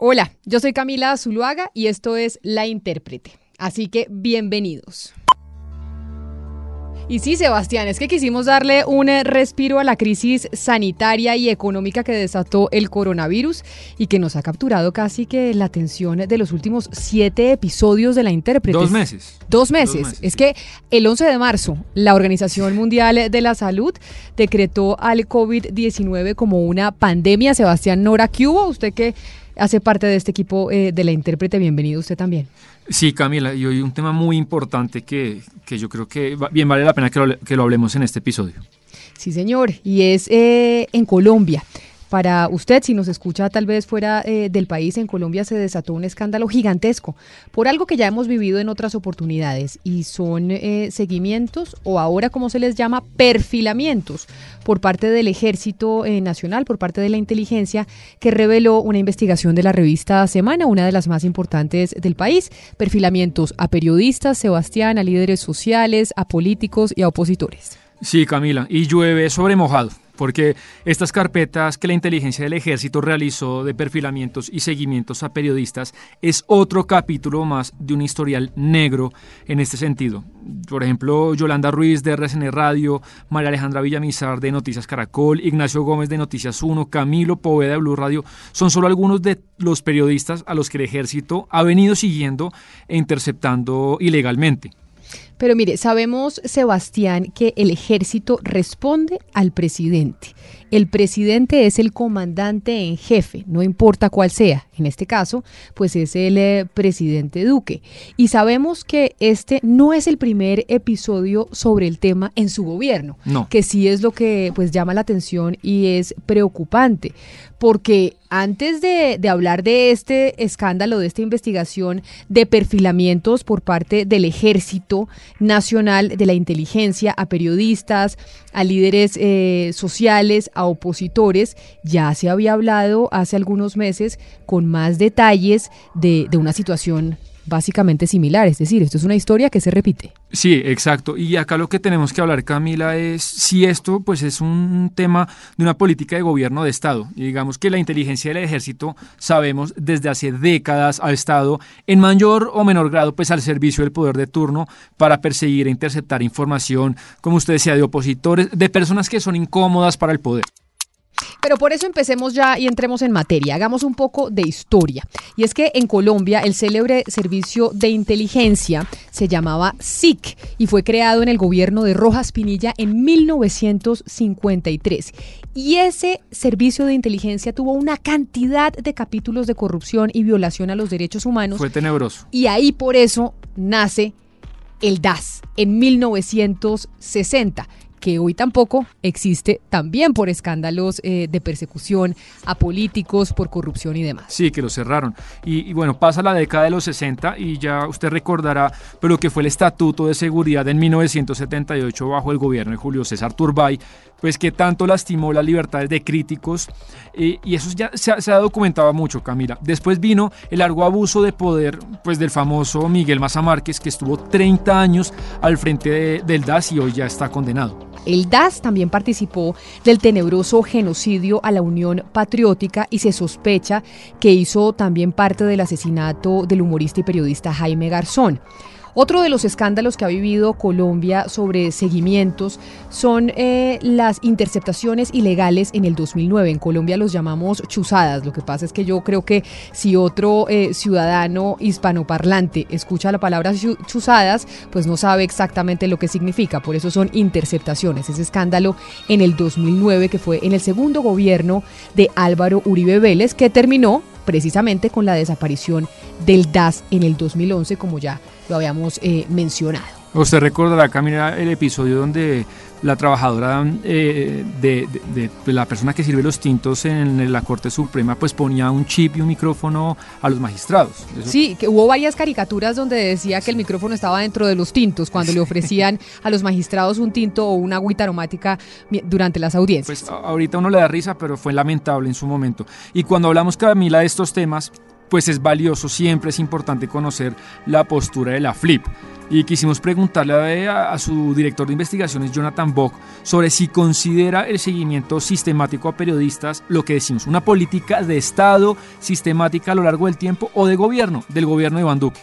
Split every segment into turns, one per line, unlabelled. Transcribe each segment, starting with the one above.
Hola, yo soy Camila Zuluaga y esto es La Intérprete. Así que bienvenidos. Y sí, Sebastián, es que quisimos darle un eh, respiro a la crisis sanitaria y económica que desató el coronavirus y que nos ha capturado casi que la atención de los últimos siete episodios de la intérprete.
Dos meses.
Dos meses. Dos meses. Es que el 11 de marzo la Organización Mundial de la Salud decretó al COVID-19 como una pandemia. Sebastián Nora, ¿qué hubo? Usted que hace parte de este equipo eh, de la intérprete, bienvenido usted también.
Sí, Camila, y hoy un tema muy importante que, que yo creo que bien vale la pena que lo, que lo hablemos en este episodio.
Sí, señor, y es eh, en Colombia. Para usted, si nos escucha tal vez fuera eh, del país, en Colombia se desató un escándalo gigantesco por algo que ya hemos vivido en otras oportunidades y son eh, seguimientos o ahora como se les llama perfilamientos por parte del Ejército eh, Nacional, por parte de la inteligencia, que reveló una investigación de la revista Semana, una de las más importantes del país. Perfilamientos a periodistas, Sebastián, a líderes sociales, a políticos y a opositores.
Sí, Camila, y llueve sobre mojado porque estas carpetas que la inteligencia del ejército realizó de perfilamientos y seguimientos a periodistas es otro capítulo más de un historial negro en este sentido. Por ejemplo, Yolanda Ruiz de RCN Radio, María Alejandra Villamizar de Noticias Caracol, Ignacio Gómez de Noticias 1, Camilo Poveda de Blue Radio, son solo algunos de los periodistas a los que el ejército ha venido siguiendo e interceptando ilegalmente.
Pero mire, sabemos, Sebastián, que el ejército responde al presidente. El presidente es el comandante en jefe, no importa cuál sea. En este caso, pues es el eh, presidente Duque. Y sabemos que este no es el primer episodio sobre el tema en su gobierno,
no.
que sí es lo que pues llama la atención y es preocupante, porque antes de, de, hablar de este escándalo, de esta investigación de perfilamientos por parte del Ejército Nacional, de la inteligencia, a periodistas, a líderes eh, sociales, a opositores, ya se había hablado hace algunos meses con más detalles de, de una situación básicamente similar, es decir, esto es una historia que se repite.
Sí, exacto. Y acá lo que tenemos que hablar, Camila, es si esto pues es un tema de una política de gobierno de Estado. Y digamos que la inteligencia del ejército, sabemos, desde hace décadas ha estado en mayor o menor grado pues al servicio del poder de turno para perseguir e interceptar información, como usted decía, de opositores, de personas que son incómodas para el poder.
Pero por eso empecemos ya y entremos en materia. Hagamos un poco de historia. Y es que en Colombia el célebre servicio de inteligencia se llamaba SIC y fue creado en el gobierno de Rojas Pinilla en 1953. Y ese servicio de inteligencia tuvo una cantidad de capítulos de corrupción y violación a los derechos humanos.
Fue tenebroso.
Y ahí por eso nace el DAS en 1960 que hoy tampoco existe también por escándalos eh, de persecución a políticos, por corrupción y demás.
Sí, que lo cerraron. Y, bueno, pasa la década de los 60 y ya usted recordará pero que fue el Estatuto de Seguridad en 1978 bajo el gobierno de Julio César Turbay, pues que tanto lastimó las libertades de críticos eh, y eso ya se, ha documentado mucho, Camila. Después vino el largo abuso de poder pues del famoso Miguel Maza Márquez que estuvo 30 años al frente de, del DAS y hoy ya está condenado.
El DAS también participó del tenebroso genocidio a la Unión Patriótica y se sospecha que hizo también parte del asesinato del humorista y periodista Jaime Garzón. Otro de los escándalos que ha vivido Colombia sobre seguimientos son eh, las interceptaciones ilegales en el 2009. En Colombia los llamamos chuzadas. Lo que pasa es que yo creo que si otro eh, ciudadano hispanoparlante escucha la palabra chuzadas, pues no sabe exactamente lo que significa. Por eso son interceptaciones. Ese escándalo en el 2009 que fue en el segundo gobierno de Álvaro Uribe Vélez que terminó precisamente con la desaparición del DAS en el 2011, como ya lo habíamos eh, mencionado.
Usted recordará, Camila, el episodio donde la trabajadora eh, de, de, de, la persona que sirve los tintos en la Corte Suprema pues ponía un chip y un micrófono a los magistrados.
Eso... Sí, que hubo varias caricaturas donde decía que el micrófono estaba dentro de los tintos cuando le ofrecían a los magistrados un tinto o una agüita aromática durante las audiencias.
Pues ahorita uno le da risa, pero fue lamentable en su momento. Y cuando hablamos, Camila, de estos temas, pues es valioso, siempre es importante conocer la postura de la FLIP. Y quisimos preguntarle a, a, su director de investigaciones, Jonathan Bock, sobre si considera el seguimiento sistemático a periodistas lo que decimos, una política de Estado sistemática a lo largo del tiempo o de gobierno, del gobierno de Iván Duque.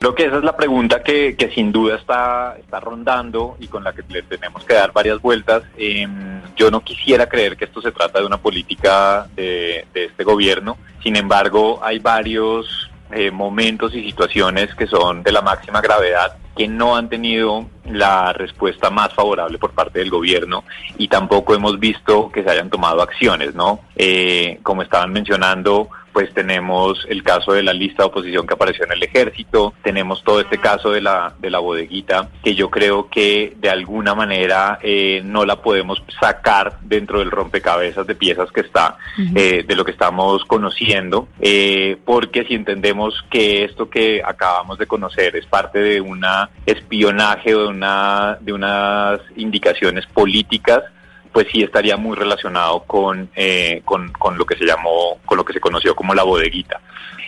Creo que esa es la pregunta que, que, sin duda está, está rondando y con la que le tenemos que dar varias vueltas. Eh, yo no quisiera creer que esto se trata de una política de, de este gobierno. Sin embargo, hay varios eh, momentos y situaciones que son de la máxima gravedad que no han tenido la respuesta más favorable por parte del gobierno y tampoco hemos visto que se hayan tomado acciones, ¿no? Eh, como estaban mencionando, pues tenemos el caso de la lista de oposición que apareció en el ejército, tenemos todo este caso de la, de la bodeguita, que yo creo que de alguna manera eh, no la podemos sacar dentro del rompecabezas de piezas que está, uh -huh. eh, de lo que estamos conociendo, eh, porque si entendemos que esto que acabamos de conocer es parte de un espionaje o de, una, de unas indicaciones políticas, pues sí estaría muy relacionado con, eh, con, con, lo que se llamó, con lo que se conoció como la bodeguita.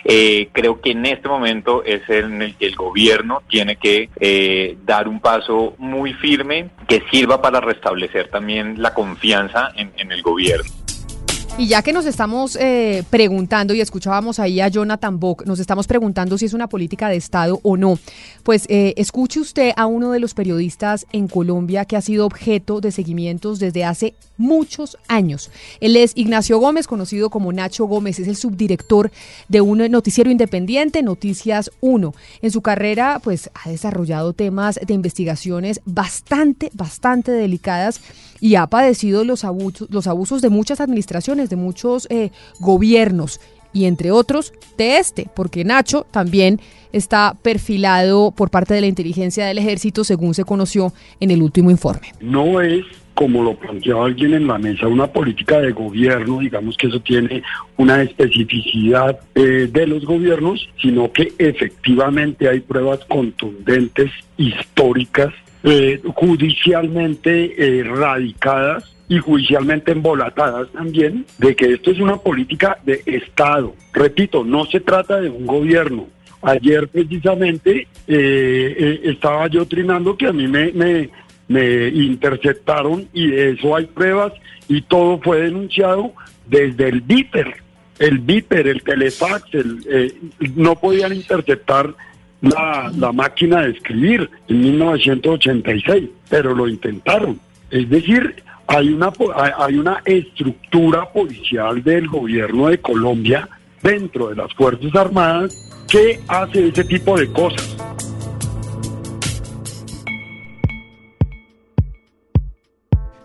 Eh, creo que en este momento es en el que el gobierno tiene que eh, dar un paso muy firme que sirva para restablecer también la confianza en, en el gobierno.
Y ya que nos estamos eh, preguntando, y escuchábamos ahí a Jonathan Bock, nos estamos preguntando si es una política de Estado o no, pues eh, escuche usted a uno de los periodistas en Colombia que ha sido objeto de seguimientos desde hace muchos años. Él es Ignacio Gómez, conocido como Nacho Gómez, es el subdirector de un noticiero independiente, Noticias 1. En su carrera, pues ha desarrollado temas de investigaciones bastante, bastante delicadas y ha padecido los abusos, los abusos de muchas administraciones, de muchos eh, gobiernos y entre otros de este, porque Nacho también está perfilado por parte de la inteligencia del ejército, según se conoció en el último informe.
No es como lo planteaba alguien en la mesa, una política de gobierno, digamos que eso tiene una especificidad eh, de los gobiernos, sino que efectivamente hay pruebas contundentes, históricas, eh, judicialmente eh, radicadas y judicialmente embolatadas también de que esto es una política de Estado. Repito, no se trata de un gobierno. Ayer precisamente eh, estaba yo trinando que a mí me, me, me interceptaron y de eso hay pruebas y todo fue denunciado desde el BIPER. El BIPER, el Telefax, el, no podían interceptar la, la, máquina de escribir en 1986, pero lo intentaron. Es decir, hay una, hay una estructura policial del gobierno de Colombia dentro de las Fuerzas Armadas que hace ese tipo de cosas.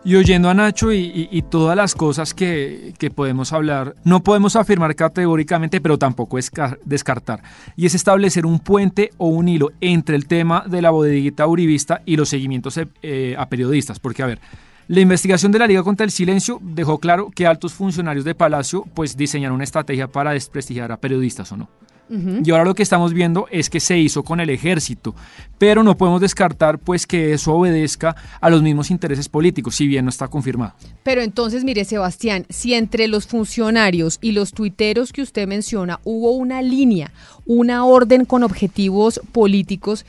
Y oyendo a Nacho y, todas las cosas que, que, podemos hablar, no podemos afirmar categóricamente, pero tampoco es descartar. Y es establecer un puente o un hilo entre el tema de la bodeguita uribista y los seguimientos eh, a periodistas. Porque, a ver, la investigación de la Liga contra el Silencio dejó claro que altos funcionarios de Palacio pues diseñaron una estrategia para desprestigiar a periodistas o no. Uh -huh. Y ahora lo que estamos viendo es que se hizo con el ejército, pero no podemos descartar pues que eso obedezca a los mismos intereses políticos, si bien no está confirmado.
Pero entonces, mire, Sebastián, si entre los funcionarios y los tuiteros que usted menciona hubo una línea, una orden con objetivos políticos,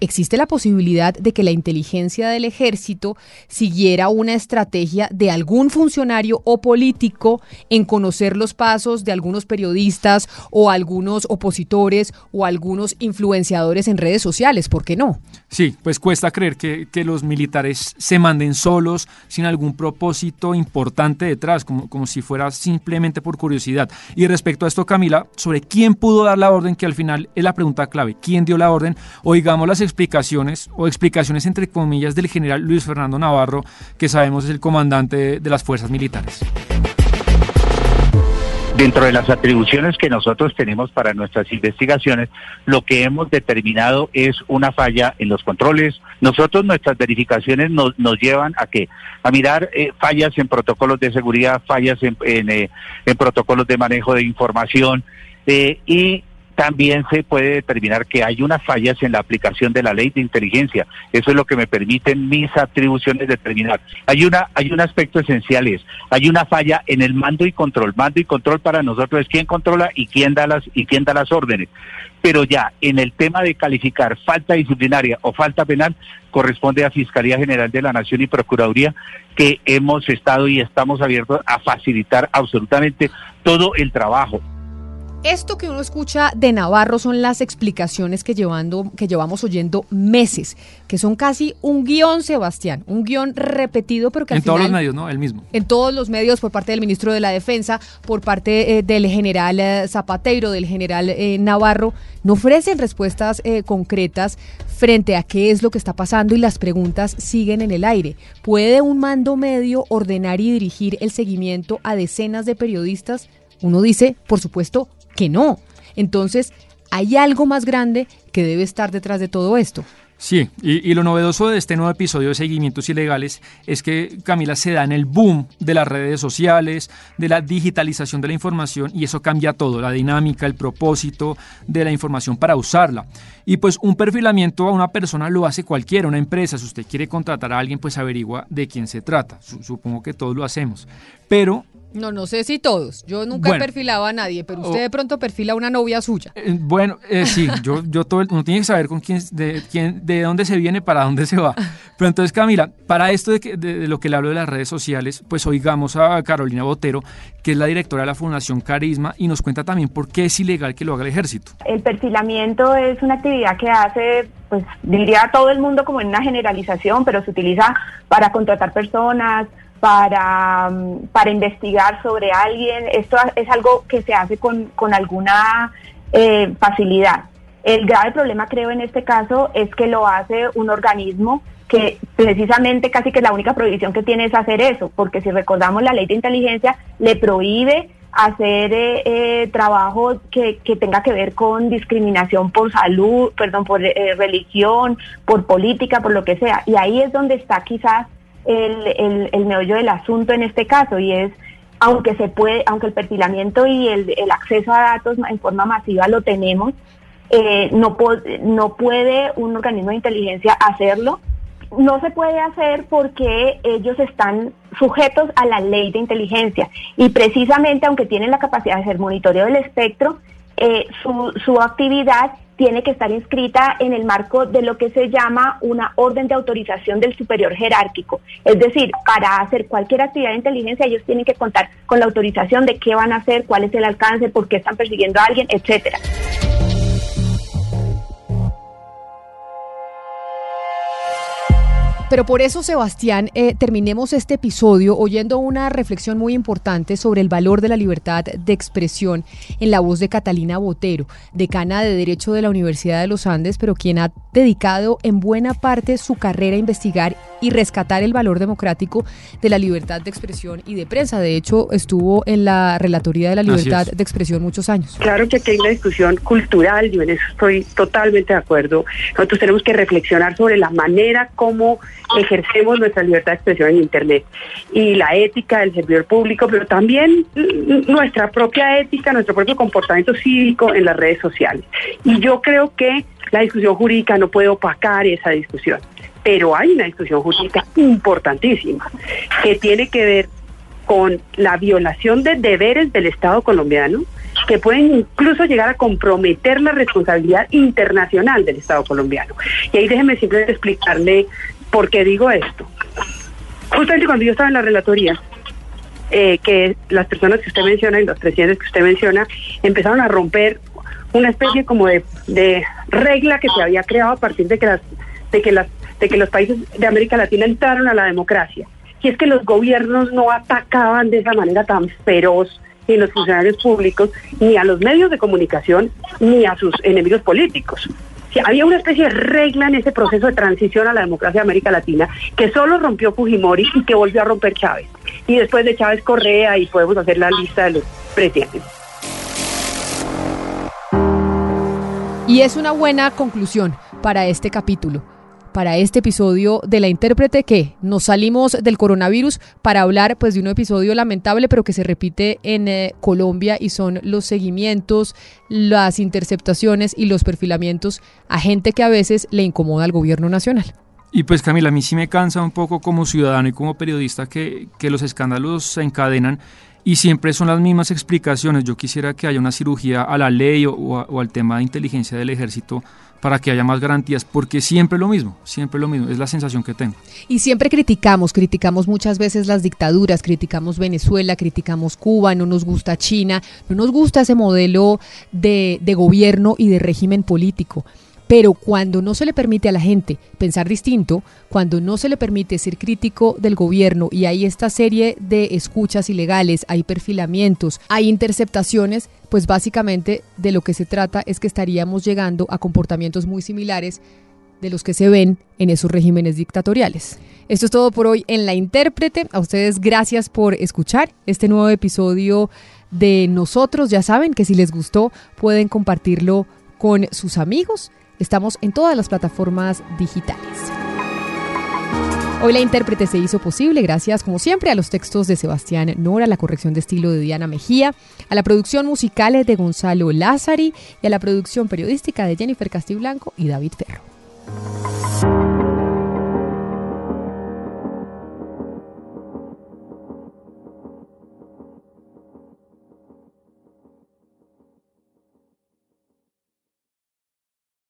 existe la posibilidad de que la inteligencia del ejército siguiera una estrategia de algún funcionario o político en conocer los pasos de algunos periodistas o algunos opositores o algunos influenciadores en redes sociales, ¿por qué no?
Sí, pues cuesta creer que, que los militares se manden solos, sin algún propósito importante detrás, como, como si fuera simplemente por curiosidad. Y respecto a esto, Camila, sobre quién pudo dar la orden, que al final es la pregunta clave, ¿quién dio la orden? Oigamos las explicaciones o explicaciones entre comillas del general Luis Fernando Navarro, que sabemos es el comandante de las fuerzas militares.
Dentro de las atribuciones que nosotros tenemos para nuestras investigaciones, lo que hemos determinado es una falla en los controles. Nosotros nuestras verificaciones nos, nos llevan a que a mirar eh, fallas en protocolos de seguridad, fallas en, en, eh, en, protocolos de manejo de información eh, y también se puede determinar que hay unas fallas en la aplicación de la ley de inteligencia. Eso es lo que me permiten mis atribuciones determinar. Hay una hay un aspecto esencial es, hay una falla en el mando y control. Mando y control para nosotros es quién controla y quién da las y quién da las órdenes. Pero ya en el tema de calificar falta disciplinaria o falta penal corresponde a Fiscalía General de la Nación y Procuraduría que hemos estado y estamos abiertos a facilitar absolutamente todo el trabajo.
Esto que uno escucha de Navarro son las explicaciones que, llevando, que llevamos oyendo meses, que son casi un guion, Sebastián, un guion repetido, pero que
en todos los medios, ¿no? El mismo.
En todos los medios, por parte del ministro de la Defensa, por parte eh, del general eh, Zapateiro, del general eh, Navarro, no ofrecen respuestas concretas frente a qué es lo que está pasando y las preguntas siguen en el aire. ¿Puede un mando medio ordenar y dirigir el seguimiento a decenas de periodistas? Uno dice, por supuesto, que no. Entonces, hay algo más grande que debe estar detrás de todo esto.
Sí, y, lo novedoso de este nuevo episodio de Seguimientos Ilegales es que Camila se da en el boom de las redes sociales, de la digitalización de la información y eso cambia todo, la dinámica, el propósito de la información para usarla. Y pues un perfilamiento a una persona lo hace cualquiera, una empresa, si usted quiere contratar a alguien pues averigua de quién se trata, Supongo que todos lo hacemos. Pero
no, no sé si todos. Yo nunca he perfilado a nadie, pero usted de pronto perfila a una novia suya.
Eh, bueno, eh, sí, yo, yo todo, uno tiene que saber con quién, de quién, de dónde se viene, para dónde se va. Pero entonces, Camila, para esto de, de, lo que le hablo de las redes sociales, pues oigamos a Carolina Botero, que es la directora de la Fundación Carisma, y nos cuenta también por qué es ilegal que lo haga el ejército.
El perfilamiento es una actividad que hace, pues diría todo el mundo como en una generalización, pero se utiliza para contratar personas para, mm, para investigar sobre alguien. Esto es algo que se hace con, con alguna eh, facilidad. El grave problema, creo, en este caso es que lo hace un organismo que precisamente casi que la única prohibición que tiene es hacer eso, porque si recordamos la ley de inteligencia le prohíbe hacer eh, eh trabajo que, que, tenga que ver con discriminación por salud, perdón, por eh, religión, por política, por lo que sea. Y ahí es donde está quizás el, el, meollo del asunto en este caso y es aunque se puede, aunque el perfilamiento y el, el acceso a datos en forma masiva lo tenemos, eh, no, no puede un organismo de inteligencia hacerlo. No se puede hacer porque ellos están sujetos a la ley de inteligencia y precisamente aunque tienen la capacidad de hacer monitoreo del espectro, eh, su, su actividad tiene que estar inscrita en el marco de lo que se llama una orden de autorización del superior jerárquico. Es decir, para hacer cualquier actividad de inteligencia ellos tienen que contar con la autorización de qué van a hacer, cuál es el alcance, por qué están persiguiendo a alguien, etcétera.
Pero por eso, Sebastián, eh, terminemos este episodio oyendo una reflexión muy importante sobre el valor de la libertad de expresión en la voz de Catalina Botero, decana de Derecho de la Universidad de los Andes, pero quien ha dedicado en buena parte su carrera a investigar y rescatar el valor democrático de la libertad de expresión y de prensa. De hecho, estuvo en la Relatoría de la Libertad de Expresión muchos años.
Claro que aquí hay una discusión cultural, yo en eso estoy totalmente de acuerdo. Nosotros tenemos que reflexionar sobre la manera como ejercemos nuestra libertad de expresión en Internet y la ética del servidor público, pero también nuestra propia ética, nuestro propio comportamiento cívico en las redes sociales. Y yo creo que la discusión jurídica no puede opacar esa discusión, pero hay una discusión jurídica importantísima que tiene que ver con la violación de deberes del Estado colombiano, que pueden incluso llegar a comprometer la responsabilidad internacional del Estado colombiano. Y ahí déjeme simplemente explicarle ¿Por qué digo esto? Justamente cuando yo estaba en la relatoría, eh, que las personas que usted menciona y los presidentes que usted menciona empezaron a romper una especie como de, regla que se había creado a partir de que las de que las de que los países de América Latina entraron a la democracia y es que los gobiernos no atacaban de esa manera tan feroz ni los funcionarios públicos ni a los medios de comunicación ni a sus enemigos políticos había una especie de regla en ese proceso de transición a la democracia de América Latina que solo rompió Fujimori y que volvió a romper Chávez. Y después de Chávez Correa y podemos hacer la lista de los presidentes.
Y es una buena conclusión para este capítulo. Para este episodio de La Intérprete que nos salimos del coronavirus para hablar pues de un episodio lamentable pero que se repite en eh, Colombia y son los seguimientos, las interceptaciones y los perfilamientos a gente que a veces le incomoda al gobierno nacional.
Y pues Camila, a mí sí me cansa un poco como ciudadano y como periodista que, que los escándalos se encadenan y siempre son las mismas explicaciones. Yo quisiera que haya una cirugía a la ley o, al tema de inteligencia del ejército para que haya más garantías, porque siempre lo mismo, siempre lo mismo, es la sensación que tengo.
Y siempre criticamos, criticamos muchas veces las dictaduras, criticamos Venezuela, criticamos Cuba, no nos gusta China, no nos gusta ese modelo de, de gobierno y de régimen político. Pero cuando no se le permite a la gente pensar distinto, cuando no se le permite ser crítico del gobierno y hay esta serie de escuchas ilegales, hay perfilamientos, hay interceptaciones, pues básicamente de lo que se trata es que estaríamos llegando a comportamientos muy similares de los que se ven en esos regímenes dictatoriales. Esto es todo por hoy en La Intérprete. A ustedes gracias por escuchar este nuevo episodio de nosotros. Ya saben que si les gustó pueden compartirlo con sus amigos Estamos en todas las plataformas digitales. Hoy la intérprete se hizo posible gracias, como siempre, a los textos de Sebastián Nora, a la corrección de estilo de Diana Mejía, a la producción musical de Gonzalo Lázari y a la producción periodística de Jennifer Castiblanco y David Ferro.